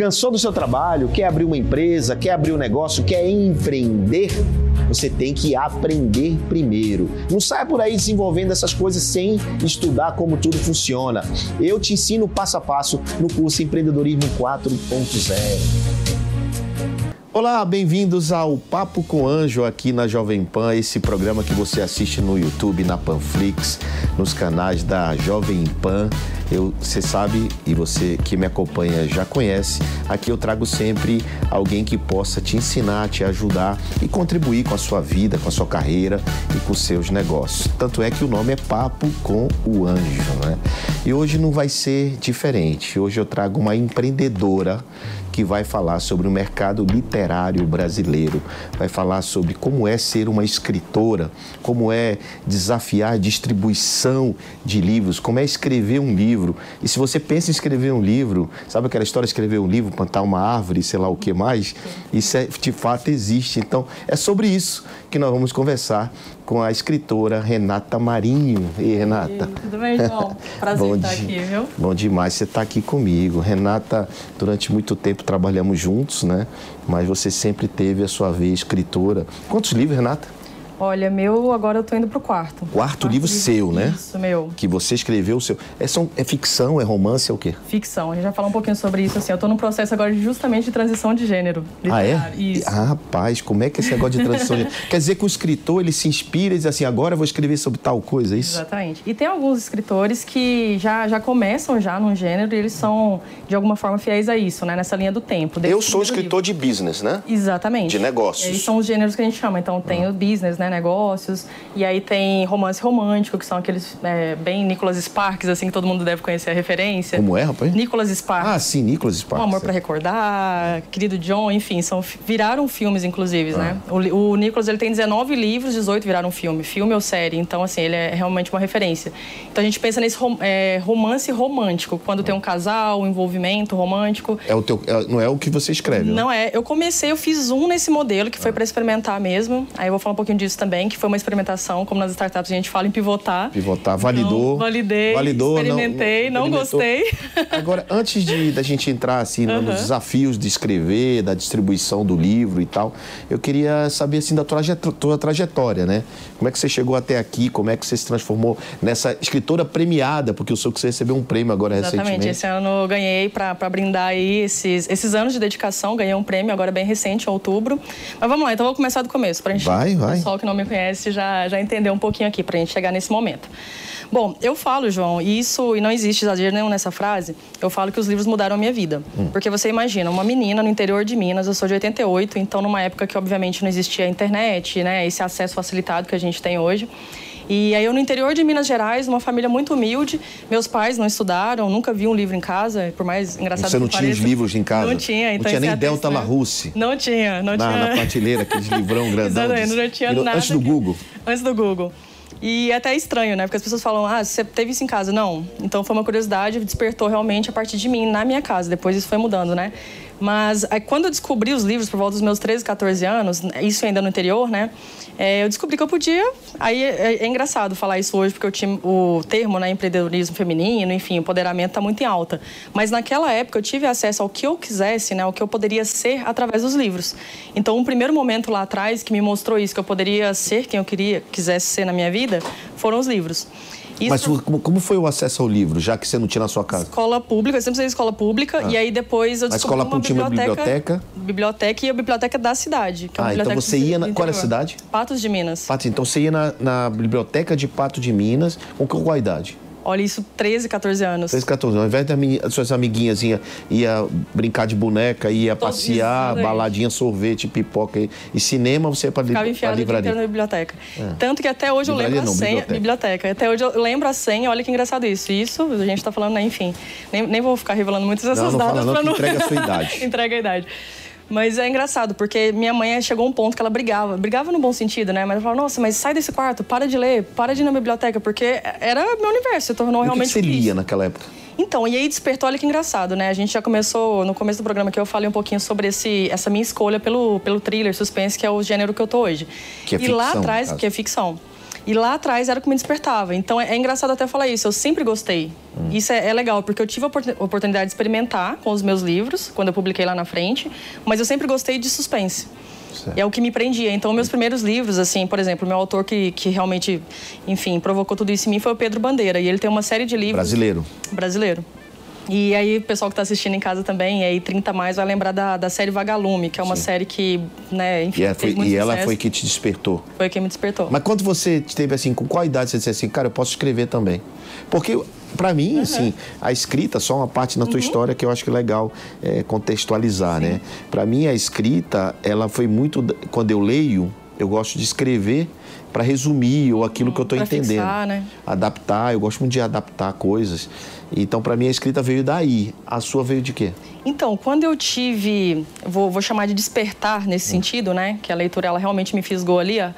Cansou do seu trabalho? Quer abrir uma empresa? Quer abrir um negócio? Quer empreender? Você tem que aprender primeiro. Não saia por aí desenvolvendo essas coisas sem estudar como tudo funciona. Eu te ensino passo a passo no curso Empreendedorismo 4.0. Olá, bem-vindos ao Papo com Anjo aqui na Jovem Pan, esse programa que você assiste no YouTube, na Panflix, nos canais da Jovem Pan. Eu, você sabe e você que me acompanha já conhece, aqui eu trago sempre alguém que possa te ensinar, te ajudar e contribuir com a sua vida, com a sua carreira e com os seus negócios. Tanto é que o nome é Papo com o Anjo, né? E hoje não vai ser diferente. Hoje eu trago uma empreendedora que vai falar sobre o mercado literário brasileiro, vai falar sobre como é ser uma escritora, como é desafiar a distribuição de livros, como é escrever um livro. E se você pensa em escrever um livro, sabe aquela história de escrever um livro, plantar uma árvore, sei lá o que mais? Isso é, de fato existe. Então, é sobre isso que nós vamos conversar com a escritora Renata Marinho. E Renata. Tudo bem, João? Prazer Bom estar aqui, viu? Bom demais você estar aqui comigo. Renata, durante muito tempo trabalhamos juntos, né? Mas você sempre teve a sua vez escritora. Quantos livros, Renata? Olha, meu, agora eu tô indo pro quarto. Quarto livro seu, né? Isso, meu. Que você escreveu o seu. É, são, é ficção, é romance, é o quê? Ficção. A gente vai falar um pouquinho sobre isso, assim. Eu tô num processo agora justamente de transição de gênero. Ah, é? literário. Isso. Ah, rapaz, como é que é esse negócio de transição? de- Quer dizer que o escritor ele se inspira e diz assim: agora eu vou escrever sobre tal coisa, é isso? Exatamente. E tem alguns escritores que já, já começam já num gênero e eles são, de alguma forma, fiéis a isso, né? Nessa linha do tempo. Eu sou escritor de business, né? Exatamente. De negócios. E aí são os gêneros que a gente chama. Então tem o business, né, negócios. E aí tem romance romântico, que são aqueles é, bem Nicholas Sparks, assim, que todo mundo deve conhecer a referência. Como é, rapaz? Nicholas Sparks. Ah, sim, Nicolas Um Sparks. Amor pra Recordar, Querido John, enfim, são, viraram filmes, inclusive, né? O, li- o Nicholas, ele tem 19 livros, 18 viraram filme, filme ou série, então, assim, ele é realmente uma referência. Então, a gente pensa nesse rom- é, romance romântico, quando tem um casal, um envolvimento romântico. É o teu, é- não é o que você escreve, né? Não é, eu comecei, eu fiz um nesse modelo, que foi para experimentar mesmo, aí eu vou falar um pouquinho disso também, que foi uma experimentação, como nas startups a gente fala em pivotar. Pivotar, validou. Então, validei, validou, não- experimentei, não, experimentou. gostei. Agora, antes de da gente entrar assim no- nos desafios de escrever, da distribuição do livro e tal, eu queria saber assim da tua, traje- tua trajetória, né? Como é que você chegou até aqui? Como é que você se transformou nessa escritora premiada? Porque eu sou que você recebeu um prêmio agora Exatamente. recentemente. Esse ano eu ganhei para brindar aí esses, esses anos de dedicação. Ganhei um prêmio agora bem recente, em outubro. Mas vamos lá, então vou começar do começo, para gente, Vai, vai. pessoal que não me conhece já, já entender um pouquinho aqui, para a gente chegar nesse momento. Bom, eu falo, João, e isso, e não existe exagero nenhum nessa frase, eu falo que os livros mudaram a minha vida. Hum. Porque você imagina, uma menina no interior de Minas, eu sou de 88, então numa época que obviamente não existia internet, né, esse acesso facilitado que a gente tem hoje. E aí eu no interior de Minas Gerais, numa família muito humilde, meus pais não estudaram, nunca vi um livro em casa, por mais engraçado Você não que tinha os livros em casa? Não tinha, Não então tinha esse nem é Delta até- Larousse? Não tinha, não Na, tinha. na prateleira, aqueles livrão grandão. Exatamente, não tinha nada. Antes do Google. Antes do Google. E é até estranho, né? Porque as pessoas falam, ah, você teve isso em casa. Não. Então foi uma curiosidade, despertou realmente a partir de mim, na minha casa. Depois isso foi mudando, né? Mas aí, quando eu descobri os livros por volta dos meus 13, 14 anos, isso ainda no interior, né? É, eu descobri que eu podia. Aí é, é, engraçado falar isso hoje, porque eu tinha o termo, né, empreendedorismo feminino, enfim, empoderamento está muito em alta. Mas naquela época eu tive acesso ao que eu quisesse, né, ao que eu poderia ser através dos livros. Então, um primeiro momento lá atrás que me mostrou isso, que eu poderia ser quem eu queria, quisesse ser na minha vida, foram os livros. Isso... Mas como foi o acesso ao livro, já que você não tinha na sua casa? Escola pública, eu sempre sei escola pública, ah. e aí depois eu descobri a escola uma biblioteca, biblioteca? Biblioteca e a biblioteca da cidade. Que é ah, então você ia na... Qual era a cidade? Patos de Minas. Patos, então você ia na, na biblioteca de Pato de Minas, com qual idade? Olha, isso 13, 14 anos. 13, 14 anos. Ao invés das suas amiguinhas ia, ia brincar de boneca, ia Todo passear, baladinha, sorvete, pipoca e, e cinema, você ia para Ficava enfiado livraria. na biblioteca. É. Tanto que até hoje livraria eu lembro não, a senha... Biblioteca. biblioteca. Até hoje eu lembro a senha, olha que engraçado isso. Isso, a gente está falando, né, enfim. Nem, nem vou ficar revelando muitas dessas não, não datas. Fala, não, não... entrega a sua idade. entrega a idade. Mas é engraçado, porque minha mãe chegou a um ponto que ela brigava. Brigava no bom sentido, né? Mas ela falava, nossa, mas sai desse quarto, para de ler, para de ir na biblioteca, porque era meu universo, se tornou realmente. O que, que você lia naquela época? Então, e aí despertou, olha que engraçado, né? A gente já começou, no começo do programa que eu falei um pouquinho sobre esse, essa minha escolha pelo, pelo thriller, suspense, que é o gênero que eu tô hoje. Que é e ficção, lá atrás, que é ficção. E lá atrás era o que me despertava. Então é, é engraçado até falar isso. Eu sempre gostei. Hum. Isso é, é, legal, porque eu tive a oportunidade de experimentar com os meus livros, quando eu publiquei lá na frente, mas eu sempre gostei de suspense. Certo. É o que me prendia. Então, meus primeiros livros, assim, por exemplo, meu autor que, que realmente, enfim, provocou tudo isso em mim foi o Pedro Bandeira. E ele tem uma série de livros. Brasileiro. Brasileiro. E aí, o pessoal que está assistindo em casa também, aí 30 mais, vai lembrar da, da série Vagalume, que é uma Sim. série que, né, enfim, e, é, foi, e ela foi que te despertou. Foi quem me despertou. Mas quando você teve assim, com qual idade você disse assim, cara, eu posso escrever também? Porque para mim, uhum. assim, a escrita, só uma parte na tua uhum. história que eu acho que é legal é, contextualizar, Sim. né? Para mim, a escrita, ela foi muito. Quando eu leio, eu gosto de escrever para resumir ou aquilo hum, que eu estou entendendo. Fixar, né? Adaptar, eu gosto muito de adaptar coisas. Então, para mim, a escrita veio daí. A sua veio de quê? Então, quando eu tive, vou, vou chamar de despertar nesse hum. sentido, né? Que a leitura ela realmente me fisgou ali. Ó,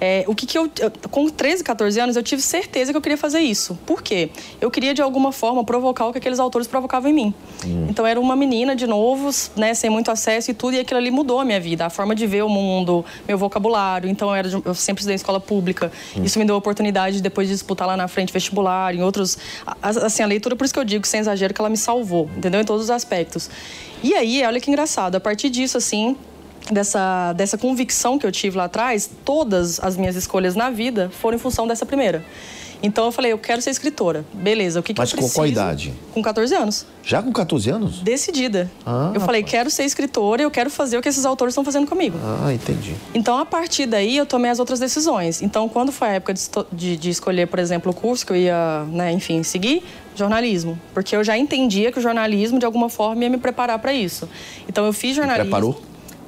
é, o que, que eu, com 13, 14 anos, eu tive certeza que eu queria fazer isso. Por quê? Eu queria, de alguma forma, provocar o que aqueles autores provocavam em mim. Hum. Então, era uma menina, de novo, né, sem muito acesso e tudo, e aquilo ali mudou a minha vida, a forma de ver o mundo, meu vocabulário. Então, eu, era de, eu sempre estudei em escola pública. Hum. Isso me deu a oportunidade, depois de disputar lá na frente vestibular, em outros. Assim, a leitura, por isso que eu digo, sem exagero, que ela me salvou, entendeu? Em todos os aspectos. E aí, olha que engraçado, a partir disso, assim, dessa, dessa convicção que eu tive lá atrás, todas as minhas escolhas na vida foram em função dessa primeira. Então eu falei, eu quero ser escritora. Beleza, o que, que Mas eu preciso? com qual idade? Com 14 anos. Já com 14 anos? Decidida. Ah, eu falei, quero ser escritora, eu quero fazer o que esses autores estão fazendo comigo. Ah, entendi. Então, a partir daí, eu tomei as outras decisões. Então, quando foi a época de, de, de escolher, por exemplo, o curso que eu ia, né, enfim, seguir, jornalismo. Porque eu já entendia que o jornalismo, de alguma forma, ia me preparar para isso. Então, eu fiz jornalismo. preparou?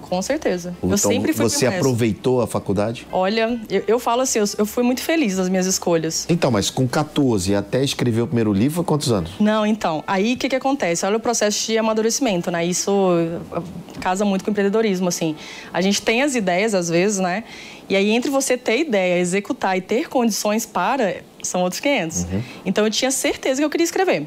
Com certeza. Então, eu sempre fui Você aproveitou a faculdade? Olha, eu, eu falo assim, eu, eu, fui muito feliz nas minhas escolhas. Então, mas com 14 até escrever o primeiro livro, quantos anos? Não, então. Aí o que, que acontece? Olha o processo de amadurecimento, né? Isso uh, casa muito com o empreendedorismo, assim. A gente tem as ideias, às vezes, né? E aí, entre você ter ideia, executar e ter condições para, são outros 500. Uhum. Então, eu tinha certeza que eu queria escrever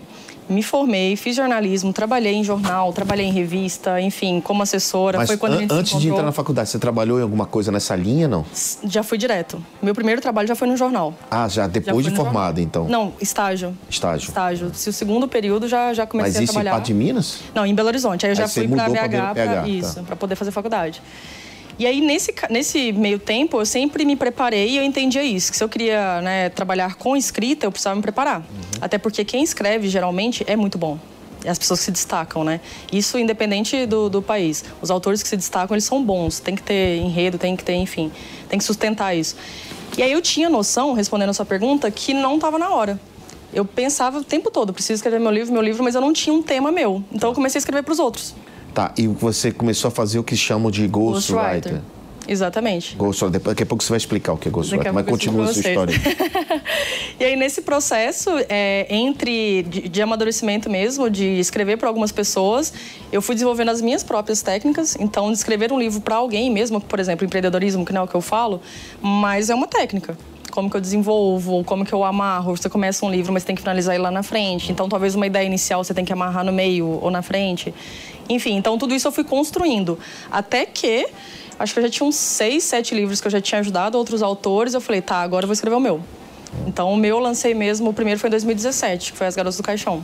me formei, fiz jornalismo, trabalhei em jornal, trabalhei em revista, enfim, como assessora. Mas foi quando an a gente antes de entrar na faculdade, você trabalhou em alguma coisa nessa linha, não? Já fui direto. Meu primeiro trabalho já foi no jornal. Ah, já depois já de formada, então? Não, estágio. Estágio. Estágio. Se o segundo período já, já comecei Mas a trabalhar. Mas isso em de Minas? Não, em Belo Horizonte. Aí eu já Aí fui para BH, pra, tá. isso, para poder fazer faculdade. E aí, nesse, nesse meio tempo, eu sempre me preparei e eu entendia isso, que se eu queria né, trabalhar com escrita, eu precisava me preparar. Uhum. Até porque quem escreve, geralmente, é muito bom as pessoas que se destacam, né? Isso independente do, do país. Os autores que se destacam, eles são bons. Tem que ter enredo, tem que ter, enfim, tem que sustentar isso. E aí eu tinha noção, respondendo a sua pergunta, que não estava na hora. Eu pensava o tempo todo, preciso escrever meu livro, meu livro, mas eu não tinha um tema meu. Então eu comecei a escrever para os outros. Tá, e você começou a fazer o que chamam de ghostwriter. Ghost Exatamente. Ghostwriter. Daqui a pouco você vai explicar o que é Ghostwriter, mas continua a sua história. e aí, nesse processo, é, entre de, de, amadurecimento mesmo, de escrever para algumas pessoas, eu fui desenvolvendo as minhas próprias técnicas. Então, de escrever um livro para alguém mesmo, por exemplo, empreendedorismo, que não é o que eu falo, mas é uma técnica como que eu desenvolvo, como que eu amarro. Você começa um livro, mas tem que finalizar ele lá na frente. Então, talvez uma ideia inicial você tem que amarrar no meio ou na frente. Enfim, então tudo isso eu fui construindo. Até que acho que eu já tinha uns seis, sete livros que eu já tinha ajudado outros autores. Eu falei, tá, agora eu vou escrever o meu. Então, o meu eu lancei mesmo, o primeiro foi em 2017, que foi As Garotas do Caixão.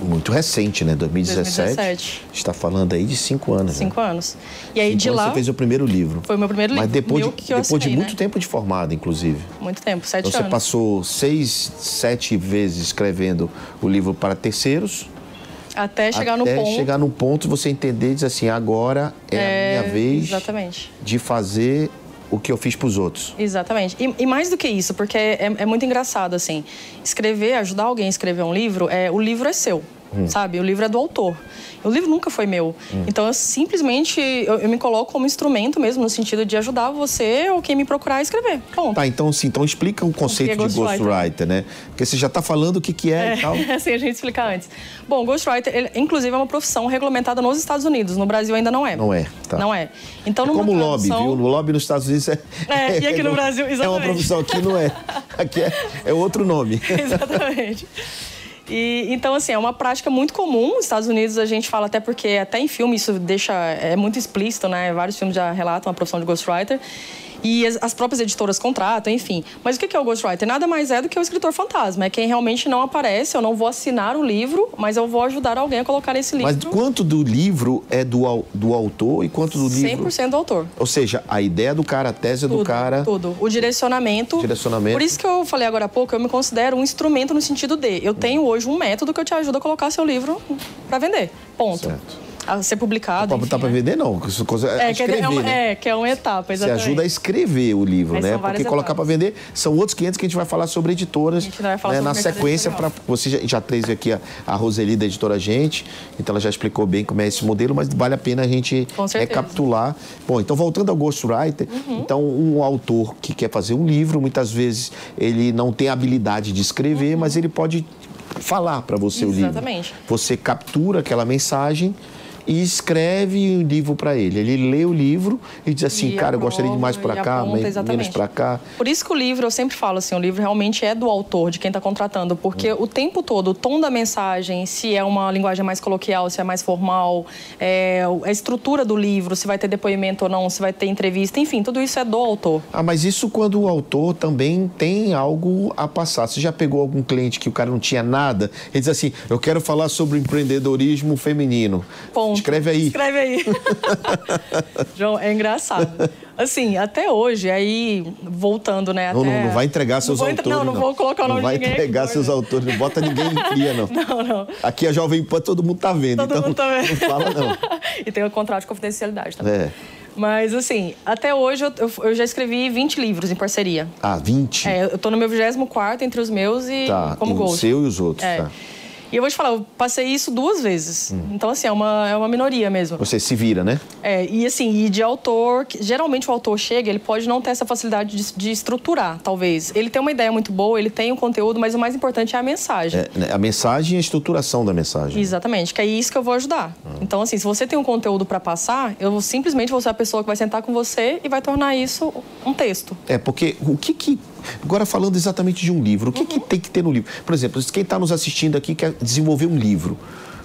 Muito recente, né? 2017. 2017. está falando aí de cinco anos. Cinco né? anos. E aí, cinco de lá... Você fez o primeiro livro. Foi o meu primeiro livro. Mas depois, de, depois assinei, de muito né? tempo de formado, inclusive. Muito tempo, sete Então, você anos. passou seis, sete vezes escrevendo o livro para terceiros. Até chegar no até ponto... chegar no ponto você entender e dizer assim, agora é, É, a minha vez exatamente. de fazer o que eu fiz para os outros. Exatamente. E, e mais do que isso, porque é, é muito engraçado, assim. Escrever, ajudar alguém a escrever um livro, é, o livro é seu, sabe? O livro é do autor. O livro nunca foi meu. Então, eu simplesmente, eu, eu me coloco como instrumento mesmo, no sentido de ajudar você ou quem me procurar a escrever. Ponto. Tá, então sim, então explica o conceito é de ghostwriter? né? Porque você já está falando o que, que é, e tal. É, assim, a gente explicar antes. Bom, Ghostwriter, ele, inclusive, é uma profissão regulamentada nos Estados Unidos. No Brasil ainda não é. Não é, tá. Não é. Então, É como lobby, tradução- viu? No lobby nos Estados Unidos é. É, e aqui no Brasil, É uma exatamente. profissão, aqui não é. Aqui é, é outro nome. Exatamente. E, então, assim, é uma prática muito comum. Nos Estados Unidos a gente fala até porque, até em filme, isso deixa. É muito explícito, né? Vários filmes já relatam a profissão de ghostwriter. E as, as próprias editoras contratam, enfim. Mas o que é o ghostwriter? Nada mais é do que o escritor fantasma. É quem realmente não aparece. Eu não vou assinar o livro, mas eu vou ajudar alguém a colocar esse livro. Mas quanto do livro é do, do autor e quanto do livro? 100% do autor. Ou seja, a ideia do cara, a tese do Tudo, cara. Tudo. O direcionamento. Direcionamento. Por isso que eu falei agora há pouco, eu me considero um instrumento no sentido de eu tenho hoje um método que eu te ajuda a colocar seu livro para vender. Ponto. Certo. A ser publicado. Pra né? vender, não. Coisa- É, É, que é, escrever, uma, né? é, que é uma etapa, Você exatamente. ajuda a escrever o livro, né? Porque colocar etapas. para vender são outros 500 que a gente vai falar sobre editoras. A gente vai falar né? sobre Na sequência, para você já, já trouxe aqui a, a Roseli da editora Gente, então ela já explicou bem como é esse modelo, mas vale a pena a gente recapitular. Bom, então voltando ao Ghostwriter, Uhum. então um autor que quer fazer um livro, muitas vezes ele não tem habilidade de escrever, mas ele pode falar para você o livro. Uhum. Exatamente. Você captura aquela mensagem e escreve um livro para ele. Ele lê o livro e diz assim, E cara, eu gostaria de mais aprova, para cá, aponta, men- menos para cá. Por isso que o livro, eu sempre falo assim, o livro realmente é do autor, de quem está contratando, porque o tempo todo, o tom da mensagem, se é uma linguagem mais coloquial, se é mais formal, é, a estrutura do livro, se vai ter depoimento ou não, se vai ter entrevista, enfim, tudo isso é do autor. Ah, mas isso quando o autor também tem algo a passar. Você já pegou algum cliente que o cara não tinha nada? Ele diz assim, eu quero falar sobre empreendedorismo feminino. Escreve aí. Escreve aí. João, é engraçado. Assim, até hoje, aí, voltando, né? Não, até... não, não vai entregar seus não autores. Não, não, vou colocar o nome Não vai de ninguém. entregar aqui, seus não. autores, não bota ninguém em fria, não. Não, não. Aqui a Jovem Pan todo mundo tá vendo, Todo então mundo tá vendo. não fala não. e tem o contrato de confidencialidade também. É. Mas, assim, até hoje eu, eu- já escrevi 20 livros em parceria. Ah, 20? É, eu tô no meu 24 entre os meus e Tá, como e o ghost. seu e os outros, É. tá. E eu vou te falar, eu passei isso duas vezes. Hum. Então, assim, é uma, é uma minoria mesmo. Você se vira, né? É, e assim, e de autor, geralmente o autor chega, ele pode não ter essa facilidade de, de estruturar, talvez. Ele tem uma ideia muito boa, ele tem o conteúdo, mas o mais importante é a mensagem. É, né, a mensagem e a estruturação da mensagem. Exatamente, que é isso que eu vou ajudar. Então, assim, se você tem um conteúdo para passar, eu simplesmente vou ser a pessoa que vai sentar com você e vai tornar isso um texto. É, porque o que que. Agora falando exatamente de um livro, o que, Uhum. que tem que ter no livro? Por exemplo, quem está nos assistindo aqui quer desenvolver um livro.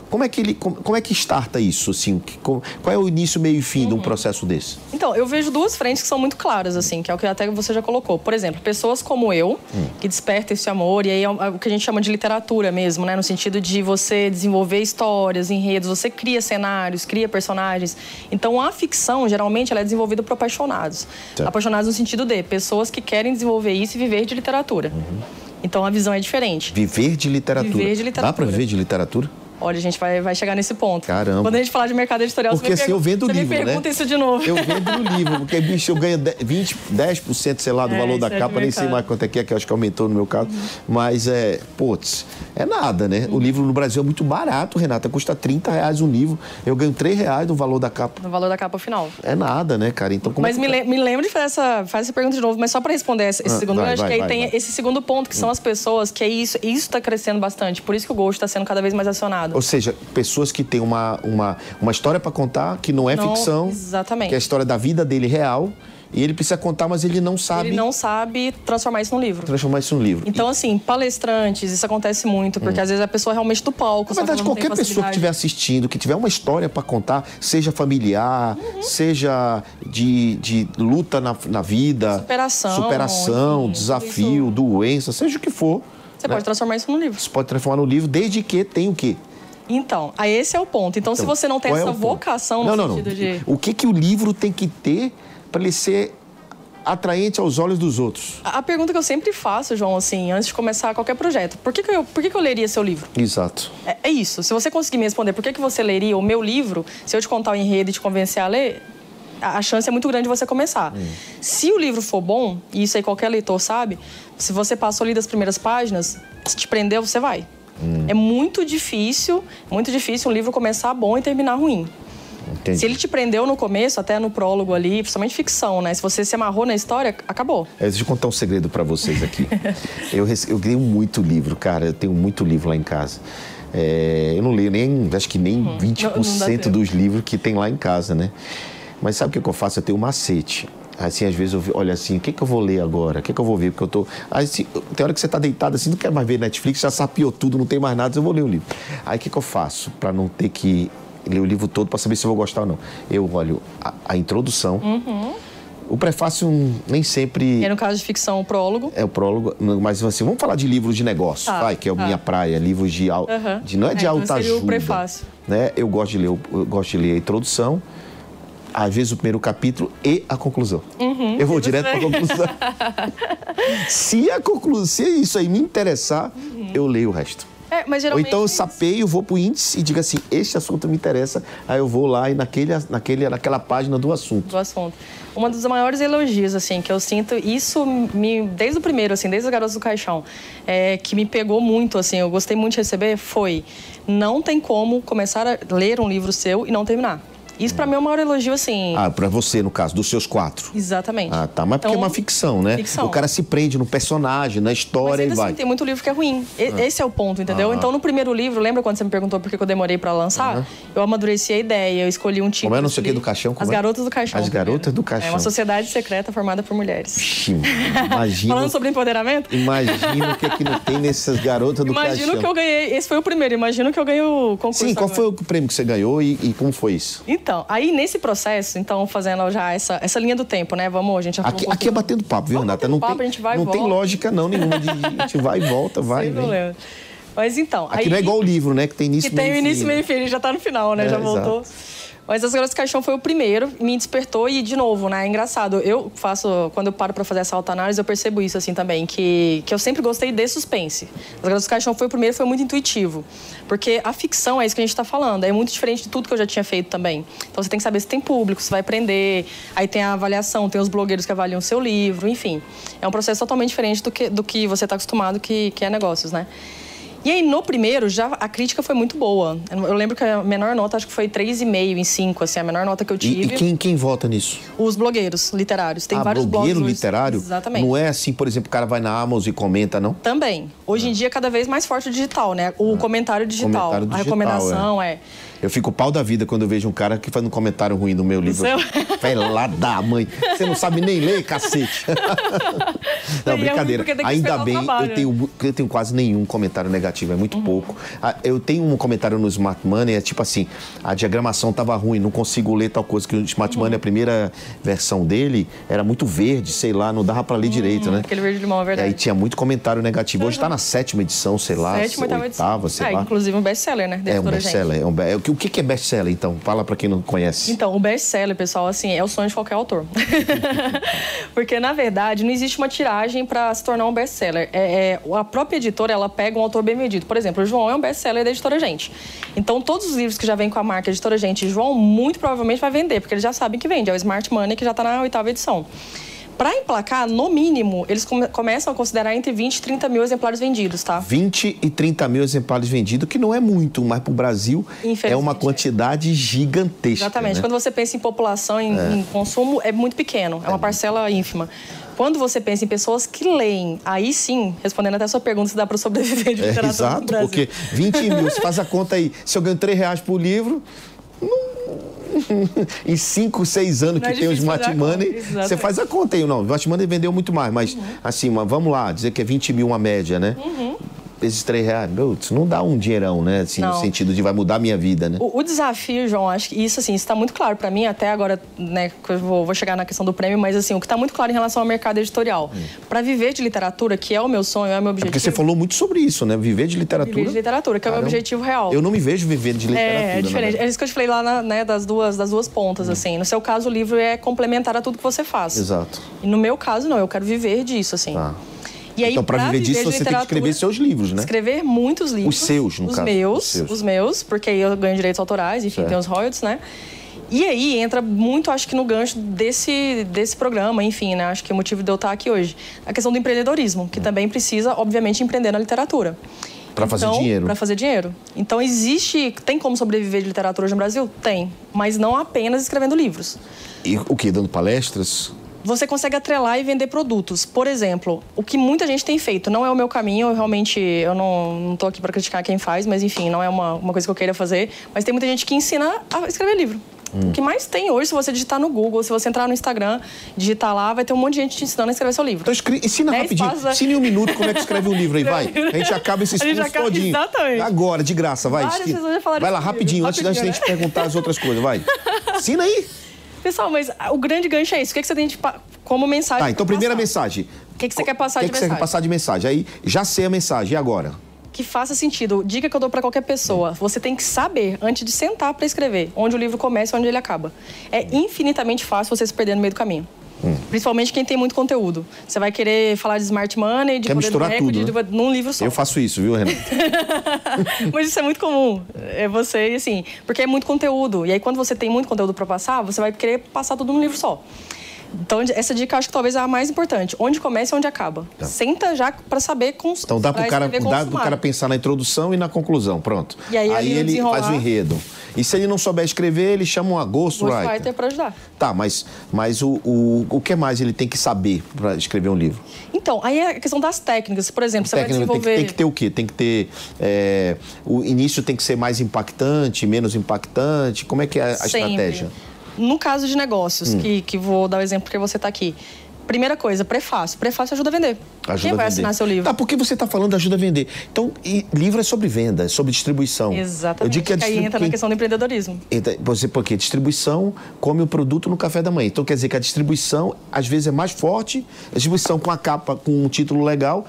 Como é que ele. Como, como é que starta isso? Assim? Que- como- qual é o início, meio e fim Uhum. de um processo desse? Então, eu vejo duas frentes que são muito claras, assim, que é o que até você já colocou. Por exemplo, pessoas como eu, que despertam esse amor, e aí é o que a gente chama de literatura mesmo, né? No sentido de você desenvolver histórias, enredos, você cria cenários, cria personagens. Então, a ficção, geralmente, ela é desenvolvida por apaixonados. Certo. Apaixonados no sentido de pessoas que querem desenvolver isso e viver de literatura. Então, a visão é diferente. Viver de literatura. Viver de Dá literatura. para viver de literatura? Olha, a gente vai, vai chegar nesse ponto. Caramba. Quando a gente falar de mercado editorial, Porque você, assim me, eu vendo você livro, me pergunta né? isso de novo. Eu vendo no livro, porque, bicho, eu ganho 10, 20, 10%, sei lá, do É, valor da é capa, nem sei mais quanto é que é, que eu acho que aumentou no meu caso. Mas é, putz, é nada, né? Uhum. O livro no Brasil é muito barato, Renata. Custa 30 reais um livro. Eu ganho 3 reais do valor da capa. No valor da capa final. É nada, né, cara? Então, como Mas é me, que... le me lembro de fazer essa, fazer essa pergunta de novo, mas só para responder esse, Ah, segundo, vai, eu acho vai, que aí vai, tem esse segundo ponto, que são as pessoas, que é isso, isso está crescendo bastante. Por isso que o Ghost está sendo cada vez mais acionado. Ou seja, pessoas que têm uma, uma, uma história para contar, que não é Não, ficção. exatamente. Que é a história da vida dele real. E ele precisa contar, mas ele não sabe Ele não sabe transformar isso num livro. transformar isso num livro. Então, assim, palestrantes, isso acontece muito, porque às vezes a pessoa é realmente do palco. Na verdade, qualquer pessoa que estiver assistindo, que tiver uma história para contar, seja familiar, Uhum. seja de, de luta na, na vida, Superação, superação, enfim, desafio, isso- doença, seja o que for. Você né? pode transformar isso num livro. Você pode transformar no livro, desde que tem o quê? Então, aí esse é o ponto. Então, se Então, você não tem é essa ponto? vocação no não, não, sentido não. de. O que, que o livro tem que ter para ele ser atraente aos olhos dos outros? A pergunta que eu sempre faço, João, assim, antes de começar qualquer projeto, por que, que, eu, por que, que eu leria seu livro? Exato. É, é isso. Se você conseguir me responder por que, que você leria o meu livro, se eu te contar o enredo e te convencer a ler, a, chance é muito grande de você começar. Se o livro for bom, e isso aí qualquer leitor sabe, se você passou ali das primeiras páginas, se te prendeu, você vai. É muito difícil, muito difícil um livro começar bom e terminar ruim. Entendi. Se ele te prendeu no começo, até no prólogo ali, principalmente ficção, né? Se você se amarrou na história, acabou. É, deixa eu contar um segredo para vocês aqui. eu, eu ganhei muito livro, cara. Eu tenho muito livro lá em casa. É, eu não leio nem, acho que nem 20% Uhum. Não- não dá tempo. dos livros que tem lá em casa, né? Mas sabe o que, que eu faço? Eu tenho um macete. Assim, às vezes eu olho assim, o que, que eu vou ler agora? O que, que eu vou ver? Porque eu tô. Aí, assim, tem hora que você tá deitado assim, não quer mais ver Netflix, já sapiou tudo, não tem mais nada, eu vou ler o livro. Aí o que, que eu faço? Para não ter que ler o livro todo para saber se eu vou gostar ou não. Eu olho a, a introdução. O prefácio nem sempre aí, no caso de ficção, o prólogo. é o prólogo, mas assim, vamos falar de livros de negócio, Tá, vai, que é a tá. minha praia, livros de, al- Aham. de não é de É, então alta seria o ajuda, prefácio. né? Eu gosto de ler, o- eu gosto de ler a introdução, às vezes o primeiro capítulo e a conclusão. Uhum. eu vou direto para a conclusão. se a conclusão, se isso aí me interessar, eu leio o resto. É, Ou então eu sapeio, vou pro índice e digo assim, este assunto me interessa, aí eu vou lá e naquele, naquele, naquela página do assunto. do assunto. Uma dos maiores elogios, assim, que eu sinto, isso me, desde o primeiro, assim, desde os Garotos do Caixão, é, que me pegou muito, assim, eu gostei muito de receber, foi não tem como começar a ler um livro seu e não terminar. Isso pra mim é o maior elogio, assim. Ah, para você, no caso, dos seus quatro. Exatamente. Ah, tá. Mas porque é Então, uma ficção, né? ficção. O cara se prende no personagem, na Mas história ainda e vai. assim, tem muito livro que é ruim. E- Esse é o ponto, entendeu? Então, no primeiro livro, lembra quando você me perguntou por que eu demorei pra lançar? Eu amadureci a ideia, eu escolhi um tipo. Como é? Não sei o que do caixão, As é? Garotas do Caixão. As primeiro. Garotas do Caixão. É uma sociedade secreta formada por mulheres. Ixi, Imagina, Falando sobre empoderamento? imagina o que, é que não tem nessas garotas do Imagino caixão. que eu ganhei. Esse foi o primeiro. Imagino que eu ganhei o concurso. Sim, qual agora. foi o prêmio que você ganhou e, e como foi isso? Então, aí nesse processo, então, fazendo já essa, essa linha do tempo, né? Vamos, a gente já Aqui, um aqui é batendo papo, viu, Renata? Não, papo, tem, não tem lógica não nenhuma de a gente vai e volta, vai, Sem problema. Mas então. Aqui aí, não é igual o livro, né? Que tem início, Que tem o meio e início, fim, meio né? e fim, ele já tá no final, né? É, já voltou. exato. Mas As Garotas Caixão foi o primeiro, me despertou e, de novo, né? É engraçado. Eu faço, quando eu paro pra fazer essa autoanálise, eu percebo isso, assim, também, que, que eu sempre gostei de suspense. As Garotas Caixão foi o primeiro, foi muito intuitivo. Porque a ficção é isso que a gente tá falando, é muito diferente de tudo que eu já tinha feito também. Então você tem que saber se tem público, se vai prender, aí tem a avaliação, tem os blogueiros que avaliam o seu livro, enfim. É um processo totalmente diferente do que, do que você tá acostumado, que, que é negócios, né? E aí, no primeiro, já a crítica foi muito boa. Eu lembro que a menor nota, acho que foi 3,5 em 5, assim, a menor nota que eu E, tive. e quem, quem vota nisso? Os blogueiros literários. Tem ah, vários blogueiro blogs. literário? Exatamente. Não é assim, por exemplo, o cara vai na Amazon e comenta, não? Também. Hoje em dia, é cada vez mais forte o digital, né? O comentário digital. comentário a digital, recomendação é. Eu fico pau da vida quando eu vejo um cara que faz um comentário ruim no meu livro. seu? Vai lá da mãe. Você não sabe nem ler, cacete. não, E é brincadeira. Ainda bem, eu tenho, eu tenho quase nenhum comentário negativo, é muito pouco. Ah, Eu tenho um comentário no Smart Money, é tipo assim, a diagramação tava ruim, não consigo ler tal coisa, que o Smart Money, a primeira versão dele, era muito verde, sei lá, não dava pra ler direito, né? Aquele verde limão, é E verdade. aí tinha muito comentário negativo. Hoje tá na sétima edição, sei lá, Sétima, oitava oitava, edição. sei é, lá. inclusive um best-seller, né? É um best-seller. É um é, o que- é best-seller, então? Fala pra quem não conhece. Então, o best-seller, pessoal, assim, é o sonho de qualquer autor. Porque, na verdade, não existe uma tiragem para se tornar um best-seller. É, é, a própria editora, ela pega um autor bem medido. Por exemplo, o João é um best-seller da Editora Gente. Então, todos os livros que já vêm com a marca Editora Gente e João, muito provavelmente vai vender, porque eles já sabem que vende. É o Smart Money, que já está na oitava edição. Para emplacar, no mínimo, eles come- começam a considerar entre 20 e 30 mil exemplares vendidos, tá? 20 e 30 mil exemplares vendidos, que não é muito, mas para o Brasil é uma quantidade gigantesca. Exatamente. né? Quando você pensa em população, em, em consumo, é muito pequeno, é uma parcela ínfima. Quando você pensa em pessoas que leem, aí sim, respondendo até a sua pergunta, se dá para sobreviver de É, literatura no exato, porque 20 mil, você faz a conta aí, se eu ganho 3 reais por livro, não, em 5, 6 anos Não que é tem o Smart Money, você faz a conta aí. Não, o Smart Money vendeu muito mais, mas Uhum. assim, mas vamos lá, dizer que é 20 mil uma média, né? Esses 3 reais, meu, isso não dá um dinheirão, né? Assim, no Não. sentido de vai mudar a minha vida, né? O, o desafio, João, acho que isso assim está muito claro para mim até agora, né? que eu vou, vou chegar na questão do prêmio, mas assim o que está muito claro em relação ao mercado editorial, para viver de literatura, que é o meu sonho, é o meu Hum. É objetivo. porque você falou muito sobre isso, né? Viver de literatura. Viver de literatura, que é o meu Caramba. objetivo real. Eu não me vejo vivendo de literatura. É, é diferente. É isso que eu te falei lá, na- né, das duas, das duas pontas, assim. No seu caso, o livro é complementar a tudo que você faz. Exato. E no meu caso, não. Eu quero viver disso, assim. Tá. E aí, Então, pra viver disso, de você tem que escrever seus livros, né? Escrever muitos livros. Os seus, no os caso. Meus, Os seus. os meus, porque aí eu ganho direitos autorais, enfim, Certo. tem os royalties, né? E aí entra muito, acho que no gancho desse, desse programa, enfim, né? Acho que o motivo de eu estar aqui hoje. A questão do empreendedorismo, que também precisa, obviamente, empreender na literatura. Fazer Então, dinheiro. Pra fazer dinheiro. Então existe. Tem como sobreviver de literatura hoje no Brasil? Tem. Mas não apenas escrevendo livros. E o quê? Dando palestras? Você consegue atrelar e vender produtos. Por exemplo, o que muita gente tem feito, não é o meu caminho, eu realmente eu não, tô aqui para criticar quem faz, mas enfim, não é uma, uma coisa que eu queira fazer. Mas tem muita gente que ensina a escrever livro. Hum. O que mais tem hoje, se você digitar no Google, se você entrar no Instagram, digitar lá, vai ter um monte de gente te ensinando a escrever seu livro. Então escre... ensina Dez rapidinho. passos, né? Ensina em um minuto como é que escreve um livro aí, vai. A gente acaba esses cursos acaba- todinho. Exatamente. Agora, de graça, vai. Várias pessoas já falaram Vai lá, comigo. rapidinho, antes, da Rapidinho, gente né? perguntar as outras coisas, vai. Ensina aí. Pessoal, mas o grande gancho é isso. O que, que você tem de como mensagem? Tá, então primeira passar? mensagem. O que, que você quer passar O que, de que você quer mensagem? passar de mensagem? Aí, já sei a mensagem, e agora? que faça sentido. Dica que eu dou para qualquer pessoa. Você tem que saber, antes de sentar para escrever, onde o livro começa e onde ele acaba. É infinitamente fácil você se perder no meio do caminho. Hum. Principalmente quem tem muito conteúdo. Você vai querer falar de smart money, de Quer poder do recorde, tudo, né? de- num livro só. Eu faço isso, viu, Renato? Mas isso é muito comum. É você, assim, porque é muito conteúdo. E aí, quando você tem muito conteúdo para passar, você vai querer passar tudo num livro só. Então, essa dica acho que talvez é a mais importante. Onde começa e onde acaba. Senta já para saber cons... Então dá pro pra cara, dá cara pensar na introdução e na conclusão, pronto. E aí, no ele desenrolar- faz o enredo. E se ele não souber escrever, ele chama uma ghostwriter. Ghostwriter para ajudar. Tá, mas, mas o, o, o que mais ele tem que saber para escrever um livro? Então, aí é a questão das técnicas. Por exemplo, você vai tem, que, desenvolver... tem que ter o quê? Tem que ter. é, o início tem que ser mais impactante, menos impactante? Como é que é a Sempre. estratégia? No caso de negócios, Hum. que, que vou dar o exemplo porque você está aqui. Primeira coisa, prefácio. Prefácio ajuda a vender. Ajuda Quem a vai vender. assinar seu livro? Tá, porque você está falando ajuda a vender. Então, e livro é sobre venda, é sobre distribuição. Eu Exatamente. digo que a aí distribu- entra na questão do empreendedorismo. Então, Você, porque distribuição come o produto no café da manhã. Então quer dizer que a distribuição às vezes é mais forte, a distribuição com a capa, com um título legal,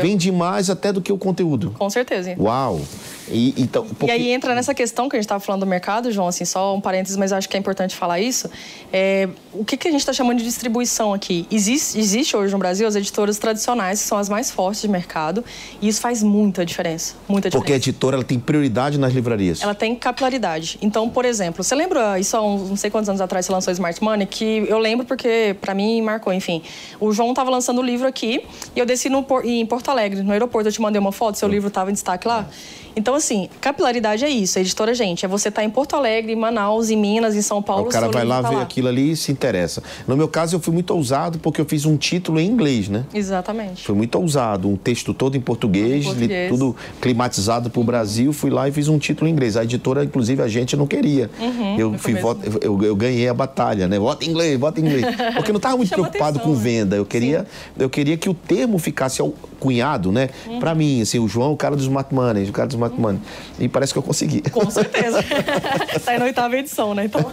vende mais até do que o conteúdo. Com certeza. Uau! E, então, E porque- aí entra nessa questão que a gente estava falando do mercado, João, assim, só um parênteses, mas eu acho que é importante falar isso. É, o que, que a gente está chamando de distribuição aqui? Existe, existe hoje no Brasil as editoras tradicionais, que são as mais fortes de mercado, e isso faz muita diferença. Muita diferença. porque a editora ela tem prioridade nas livrarias. Ela tem capilaridade. Então, por exemplo, você lembra, isso há uns não sei quantos anos atrás você lançou Smart Money, que eu lembro porque pra mim marcou, enfim. O João tava lançando o livro aqui e eu desci no, em Porto Alegre, no aeroporto, eu te mandei uma foto, seu livro tava em destaque lá. Então, assim, capilaridade é isso, a editora, gente, é você estar em Porto Alegre, em Manaus, em Minas, em São Paulo. o cara vai lá tá ver aquilo ali e se interessa. No meu caso, eu fui muito ousado porque eu fiz um título em inglês, né? Exatamente. Foi muito ousado, um texto todo em português, li- português. tudo climatizado para o Brasil. Fui lá e fiz um título em inglês. A editora, inclusive, a gente não queria. eu, no fui voto- eu, eu ganhei a batalha, né? Vota em inglês, vota em inglês. Porque eu não estava muito Chama preocupado atenção, com né? venda. Eu queria, eu queria que o termo ficasse ao- cunhado, né? Uhum. Para mim, assim, o João, o cara dos Smart Money, o cara dos Smart Money. E parece que eu consegui. Com certeza. tá aí na oitava edição, né? Então...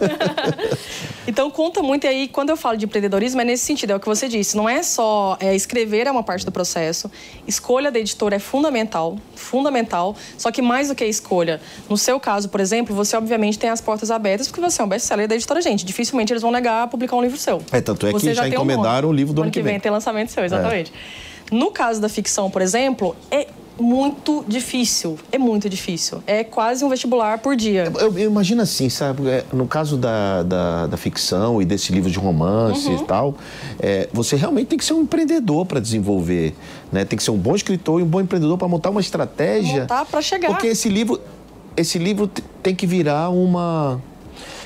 então conta muito. E aí, quando eu falo de empreendedorismo, é nesse sentido, é o que você disse. Não é só é, escrever é uma parte do processo. Escolha da editora é fundamental, fundamental. Só que mais do que a escolha. No seu caso, por exemplo, você obviamente tem as portas abertas porque você é um best-seller da editora Gente. Dificilmente eles vão negar a publicar um livro seu. É, tanto é que Você já tem um encomendaram o livro do ano que vem. tem lançamento seu, exatamente. No caso da ficção, por exemplo, é muito difícil. É muito difícil. É quase um vestibular por dia. Eu, eu imagino assim, sabe? é, No caso da, da, da ficção e desse livro de romance Uhum. e tal, é, você realmente tem que ser um empreendedor para desenvolver. Né? Tem que ser um bom escritor e um bom empreendedor para montar uma estratégia. Montar pra chegar. Porque esse livro, esse livro tem que virar uma.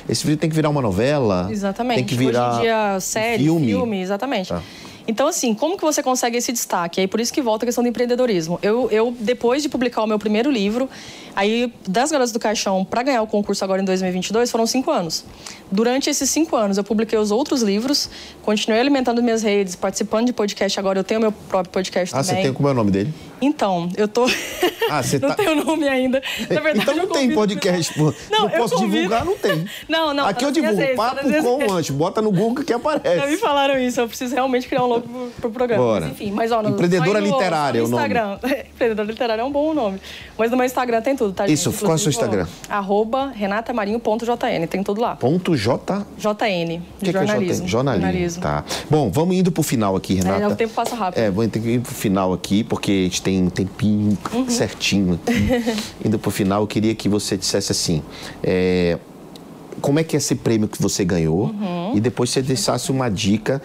Esse livro tem que virar uma novela. Exatamente. Tem que virar Hoje em dia, série, filme. filme, exatamente. Tá. Então, assim, como que você consegue esse destaque? Aí por isso que volta a questão do empreendedorismo. Eu, eu depois de publicar o meu primeiro livro, aí das Garotas do Caixão para ganhar o concurso agora em 2022 foram cinco anos. Durante esses cinco anos, eu publiquei os outros livros, continuei alimentando minhas redes, participando de podcast. Agora eu tenho meu próprio podcast ah, também. Ah, você tem como é o nome dele? Então, eu tô. Ah, você não tá... tenho nome ainda. Na verdade, então não tem podcast, pô. Não, não posso convido... divulgar, não tem. Não, não. Aqui eu divulgo. Redes, Papo com o Ancho. Bota no Google que aparece. Já me falaram isso. Eu preciso realmente criar um logo pro, pro programa. Bora. Mas, enfim, mas ó, no, Empreendedora no, Literária no é o nome. Instagram. Empreendedora Literária é um bom nome. Mas no meu Instagram tem tudo, tá? Isso, qual é o seu Instagram? Arroba renatamarinho.jn. Tem tudo lá. Ponto J? JN. O que, que é JN? Jornalismo. Jornalismo. Tá. Bom, vamos indo pro final aqui, Renata. É, o tempo passa rápido. É, vamos ter que ir pro final aqui, porque a gente tem um tempinho uhum. certinho aqui. indo pro final, eu queria que você dissesse assim. É, como é que é esse prêmio que você ganhou uhum. e depois você deixasse uma dica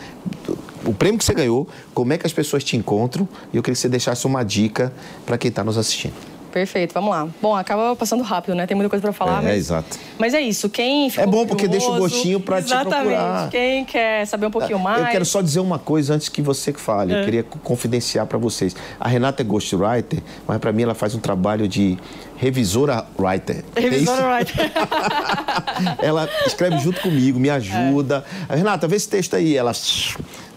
o prêmio que você ganhou, como é que as pessoas te encontram e eu queria que você deixasse uma dica para quem está nos assistindo. Perfeito, vamos lá. Bom, acaba passando rápido, né? Tem muita coisa para falar, é, mas... É, exato. Mas é isso, quem É bom porque deixa o gostinho para te procurar. Exatamente, quem quer saber um pouquinho mais... Eu quero só dizer uma coisa antes que você fale, é. eu queria confidenciar para vocês. A Renata é ghostwriter, mas para mim ela faz um trabalho de revisora writer. É revisora é writer. ela escreve junto comigo, me ajuda. É. Renata, vê esse texto aí. Ela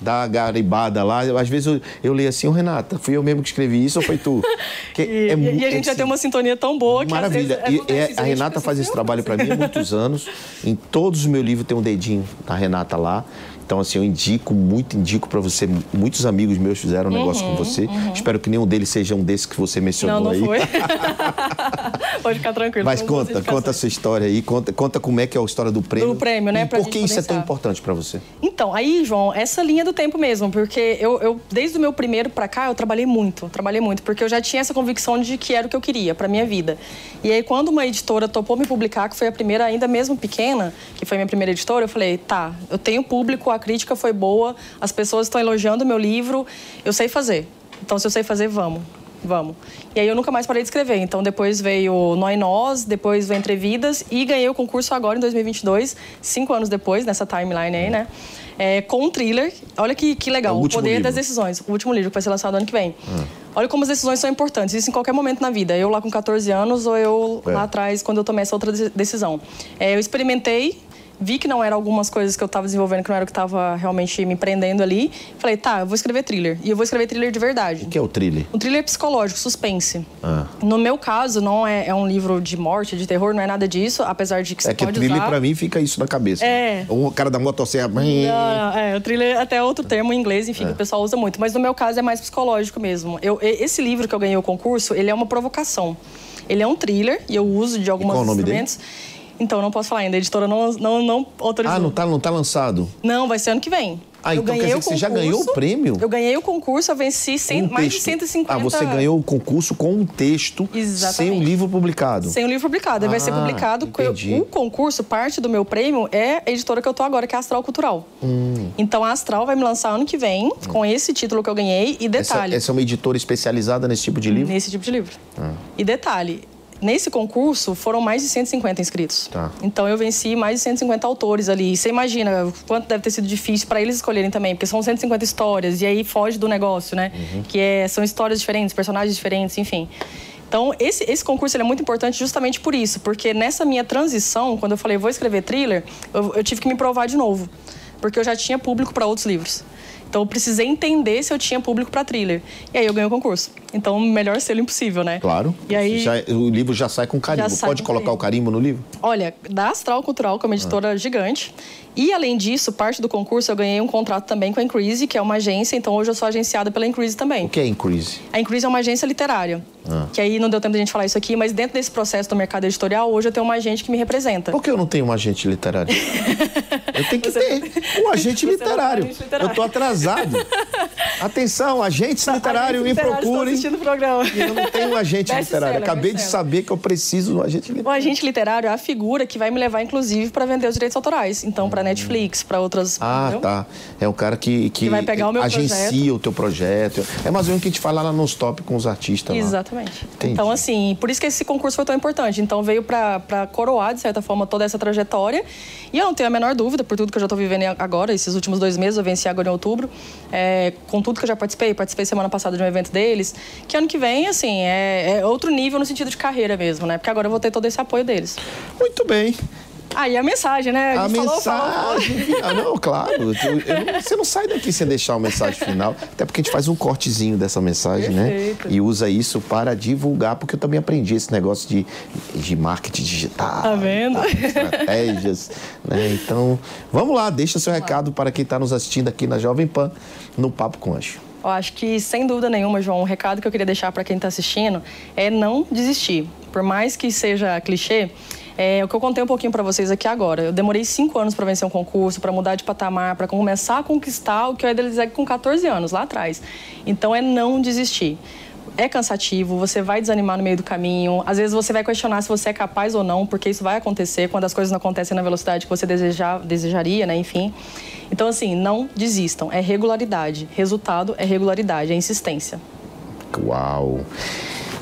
dá a garibada lá. Às vezes eu, eu leio assim, oh, Renata, fui eu mesmo que escrevi isso ou foi tu? Que e, é, e, a gente já tem uma sintonia tão boa que Maravilha. Às vezes, é, e, a, a Renata faz esse trabalho para mim há muitos anos. Em todos os meus livros tem um dedinho da Renata lá. Então, assim, eu indico, muito indico para você. Muitos amigos meus fizeram um negócio uhum, com você. Uhum. Espero que nenhum deles seja um desses que você mencionou não, não aí. Foi. Pode ficar tranquilo. Mas conta, conta a sua história aí. Conta, conta como é que é a história do prêmio. Do prêmio, né? E por que isso é tão importante para você? Então, aí, João, essa linha do tempo mesmo. Porque eu, eu desde o meu primeiro para cá, eu trabalhei muito. Trabalhei muito. Porque eu já tinha essa convicção de que era o que eu queria para minha vida. E aí, quando uma editora topou me publicar, que foi a primeira, ainda mesmo pequena, que foi minha primeira editora, eu falei, tá, eu tenho público, a crítica foi boa as pessoas estão elogiando o meu livro, eu sei fazer. Então, se eu sei fazer, vamos. Vamos. E aí eu nunca mais parei de escrever. Então depois veio Nó e Nós, depois veio Entrevidas e ganhei o concurso agora em 2022, cinco anos depois, nessa timeline aí, né? É, com um thriller. Olha que, que legal, é o, o Poder livro. das Decisões. O último livro que vai ser lançado ano que vem. Hum. Olha como as decisões são importantes. Isso em qualquer momento na vida. Eu lá com 14 anos ou eu é. lá atrás, quando eu tomei essa outra decisão. É, eu experimentei vi que não eram algumas coisas que eu estava desenvolvendo, que não era o que estava realmente me prendendo ali. Falei, tá, eu vou escrever thriller. E eu vou escrever thriller de verdade. O que é o thriller? Um thriller psicológico, suspense. Ah. No meu caso, não é, é, um livro de morte, de terror, não é nada disso, apesar de que você é que pode thriller usar... pra mim fica isso na cabeça. É. O cara da motosserra... Não, é, o thriller até outro termo em inglês, enfim, é. que o pessoal usa muito. Mas no meu caso é mais psicológico mesmo. Eu, esse livro que eu ganhei o concurso, ele é uma provocação. Ele é um thriller e eu uso de alguns instrumentos. Dele? Então, não posso falar ainda. A editora não, não, não autorizou. Ah, não tá, não tá lançado? Não, vai ser ano que vem. Ah, eu então quer dizer que você já ganhou o prêmio? Eu ganhei o concurso, eu venci cem, um mais de 150... Ah, você ganhou o concurso com um texto Exatamente. sem o livro publicado. Sem o livro publicado. Ah, vai ser ah, publicado... Entendi. O concurso, parte do meu prêmio, é a editora que eu tô agora, que é a Astral Cultural. Hum. Então, a Astral vai me lançar ano que vem, hum. com esse título que eu ganhei. E detalhe... Essa, essa, é uma editora especializada nesse tipo de livro? Nesse tipo de livro. Ah. E detalhe, Nesse concurso foram mais de 150 inscritos. Tá. Então eu venci mais de 150 autores ali. Você imagina quanto deve ter sido difícil para eles escolherem também, porque são 150 histórias e aí foge do negócio, né? Uhum. Que é, são histórias diferentes, personagens diferentes, enfim. Então, esse, esse concurso é muito importante justamente por isso, porque nessa minha transição, quando eu falei vou escrever thriller, eu, eu tive que me provar de novo, porque eu já tinha público para outros livros. Então eu precisei entender se eu tinha público para thriller. E aí eu ganhei o concurso. Então, melhor selo impossível, né? Claro. E aí já, o livro já sai com carimbo. Pode com colocar carimbo. o carimbo no livro? Olha, da Astral Cultural, que é uma editora ah. gigante, e, além disso, parte do concurso eu ganhei um contrato também com a Increase, que é uma agência, então hoje eu sou agenciada pela Increase também. O que é Increase? A Increase é uma agência literária. Ah. Que aí não deu tempo de a gente falar isso aqui, mas dentro desse processo do mercado editorial, hoje eu tenho uma agente que me representa. Por que eu não tenho um agente literário? eu tenho que Você... ter um agente literário. agente literário. Eu tô atrasado. Atenção, agentes tá, literários, me procurem. assistindo o programa. Eu não tenho um agente literário. Acabei de saber que eu preciso de um agente literário. O agente literário é a figura que vai me levar, inclusive, para vender os direitos autorais. Então, para Netflix, para outras. Ah, entendeu? tá. É um cara que, que, que vai pegar o meu agencia projeto. o teu projeto. É mais ou menos o que a gente fala lá no stop com os artistas. Exatamente. Então, assim, por isso que esse concurso foi tão importante. Então, veio para coroar, de certa forma, toda essa trajetória. E eu não tenho a menor dúvida, por tudo que eu já estou vivendo agora, esses últimos dois meses, eu venci agora em outubro, é, com tudo que eu já participei, participei semana passada de um evento deles, que ano que vem, assim, é, é outro nível no sentido de carreira mesmo, né? Porque agora eu vou ter todo esse apoio deles. Muito bem. Aí ah, a mensagem, né? A, a mensagem falou, final. Não, claro. Eu, eu, você não sai daqui sem deixar uma mensagem final. Até porque a gente faz um cortezinho dessa mensagem, né? Perfeito. né? E usa isso para divulgar, porque eu também aprendi esse negócio de, de marketing digital. Tá vendo? Tá, estratégias. né? Então, vamos lá, deixa seu recado para quem está nos assistindo aqui na Jovem Pan, no Papo com Anjo. Eu acho que, sem dúvida nenhuma, João, um recado que eu queria deixar para quem está assistindo é não desistir. Por mais que seja clichê, é o que eu contei um pouquinho para vocês aqui agora. Eu demorei cinco anos para vencer um concurso, para mudar de patamar, para começar a conquistar o que eu idealizei com 14 anos, lá atrás. Então é não desistir é cansativo, você vai desanimar no meio do caminho. Às vezes você vai questionar se você é capaz ou não, porque isso vai acontecer quando as coisas não acontecem na velocidade que você desejar, desejaria, né? Enfim. Então, assim, não desistam. É regularidade. Resultado é regularidade, é insistência. Uau!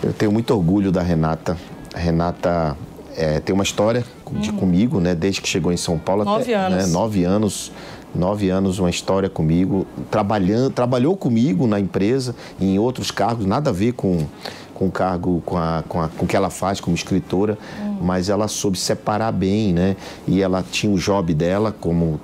Eu tenho muito orgulho da Renata. A Renata é, tem uma história de, uhum. comigo, né? Desde que chegou em São Paulo. Nove até, anos. Né, nove anos. Nove anos, uma história comigo. Trabalhando, trabalhou comigo na empresa, em outros cargos, nada a ver com com o cargo, com, a, com, a, com o que ela faz como escritora, uhum. mas ela soube separar bem, né? E ela tinha o job dela como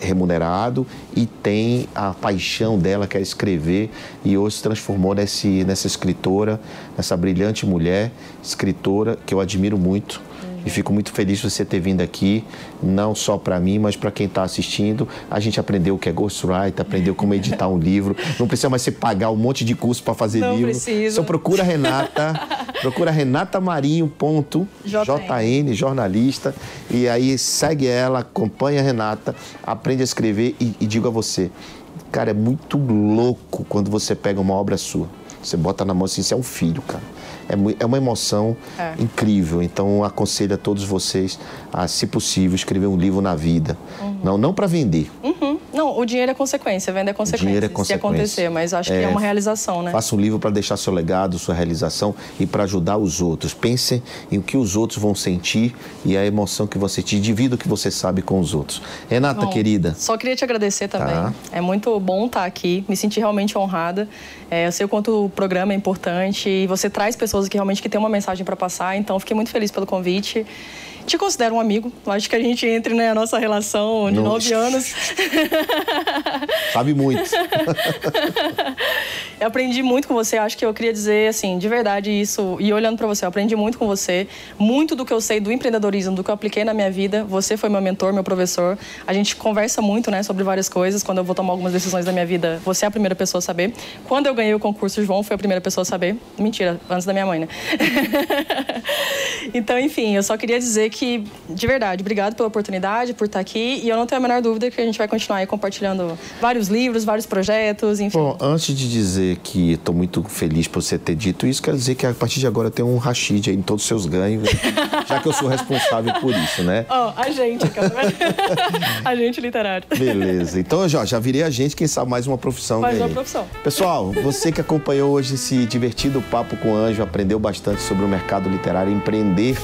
remunerado e tem a paixão dela que é escrever e hoje se transformou nesse, nessa escritora, nessa brilhante mulher escritora que eu admiro muito e fico muito feliz de você ter vindo aqui, não só para mim, mas para quem está assistindo. A gente aprendeu o que é ghostwriter, aprendeu como editar um livro. Não precisa mais você pagar um monte de curso para fazer não livro. Precisa. Só procura Renata, procura Renata Marinho. Ponto, JN, jornalista. E aí segue ela, acompanha a Renata, aprende a escrever e, e digo a você, cara, é muito louco quando você pega uma obra sua. Você bota na mão assim, você é um filho, cara é, é uma emoção é. incrível. Então, aconselho a todos vocês a, se possível, escrever um livro na vida. Uhum. Não, não para vender. Uhum. Não, o dinheiro é consequência, venda é consequência. dinheiro é consequência. Se acontecer, mas acho é, que é uma realização, né? Faça um livro para deixar seu legado, sua realização e para ajudar os outros. Pense em o que os outros vão sentir e a emoção que você te divida o que você sabe com os outros. Renata, bom, querida. Só queria te agradecer também. Tá. É muito bom estar aqui, me senti realmente honrada. É, eu sei o quanto o programa é importante e você traz pessoas que realmente que têm uma mensagem para passar, então fiquei muito feliz pelo convite te considero um amigo. Acho que a gente entre na né, nossa relação de nove anos. Sabe muito. eu aprendi muito com você. Acho que eu queria dizer, assim, de verdade isso. E olhando para você, eu aprendi muito com você. Muito do que eu sei do empreendedorismo, do que eu apliquei na minha vida. Você foi meu mentor, meu professor. A gente conversa muito, né, sobre várias coisas. Quando eu vou tomar algumas decisões da minha vida, você é a primeira pessoa a saber. Quando eu ganhei o concurso, João foi a primeira pessoa a saber. Mentira, antes da minha mãe, né? então, enfim, eu só queria dizer que que, de verdade, obrigado pela oportunidade, por estar aqui. E eu não tenho a menor dúvida que a gente vai continuar aí compartilhando vários livros, vários projetos, enfim. Bom, antes de dizer que estou muito feliz por você ter dito isso, quero dizer que a partir de agora tem um Rashid aí em todos os seus ganhos, já que eu sou responsável por isso, né? Ó, oh, a gente, cara. agente literário. Beleza. Então, já, já virei agente, quem sabe mais uma profissão. Mais uma profissão. Pessoal, você que acompanhou hoje esse divertido Papo com o Anjo, aprendeu bastante sobre o mercado literário, empreender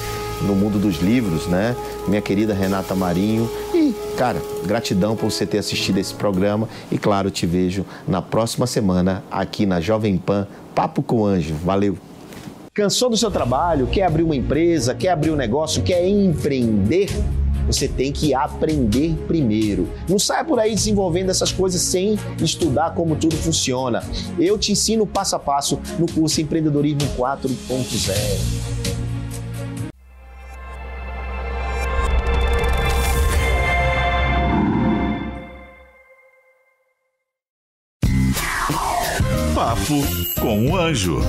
no mundo dos livros, né? Minha querida Renata Marinho. E, cara, gratidão por você ter assistido esse programa. E, claro, te vejo na próxima semana aqui na Jovem Pan Papo com Anjo. Valeu! Cansou do seu trabalho? Quer abrir uma empresa? Quer abrir um negócio? Quer empreender? Você tem que aprender primeiro. Não saia por aí desenvolvendo essas coisas sem estudar como tudo funciona. Eu te ensino passo a passo no curso Empreendedorismo 4.0. O Anjo.